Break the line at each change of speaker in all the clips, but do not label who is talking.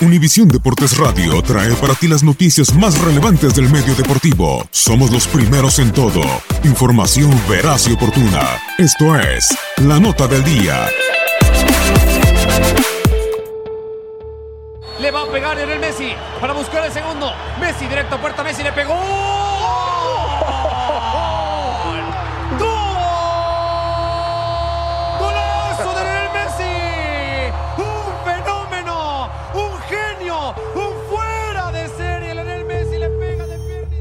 Univisión Deportes Radio trae para ti las noticias más relevantes del medio deportivo. Somos los primeros en todo. Información veraz y oportuna. Esto es La Nota del Día.
Le va a pegar en el Messi para buscar el segundo. Messi directo a puerta. Messi le pegó.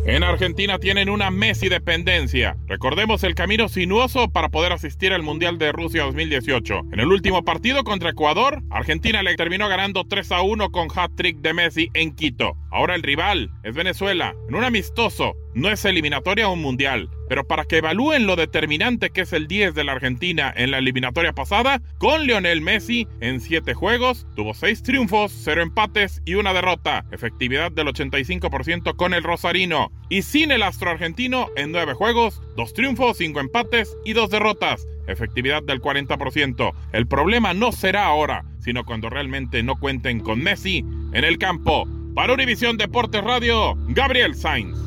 En Argentina tienen una Messi dependencia. Recordemos el camino sinuoso para poder asistir al Mundial de Rusia 2018. En el último partido contra Ecuador, Argentina le terminó ganando 3 a 1 con hat-trick de Messi en Quito. Ahora el rival es Venezuela, en un amistoso. No es eliminatoria o un mundial, pero para que evalúen lo determinante que es el 10 de la Argentina en la eliminatoria pasada, con Lionel Messi en 7 juegos, tuvo 6 triunfos, 0 empates y una derrota, efectividad del 85% con el Rosarino, y sin el astro argentino en 9 juegos, 2 triunfos, 5 empates y 2 derrotas, efectividad del 40%. El problema no será ahora, sino cuando realmente no cuenten con Messi en el campo. Para Univisión Deportes Radio, Gabriel Sainz.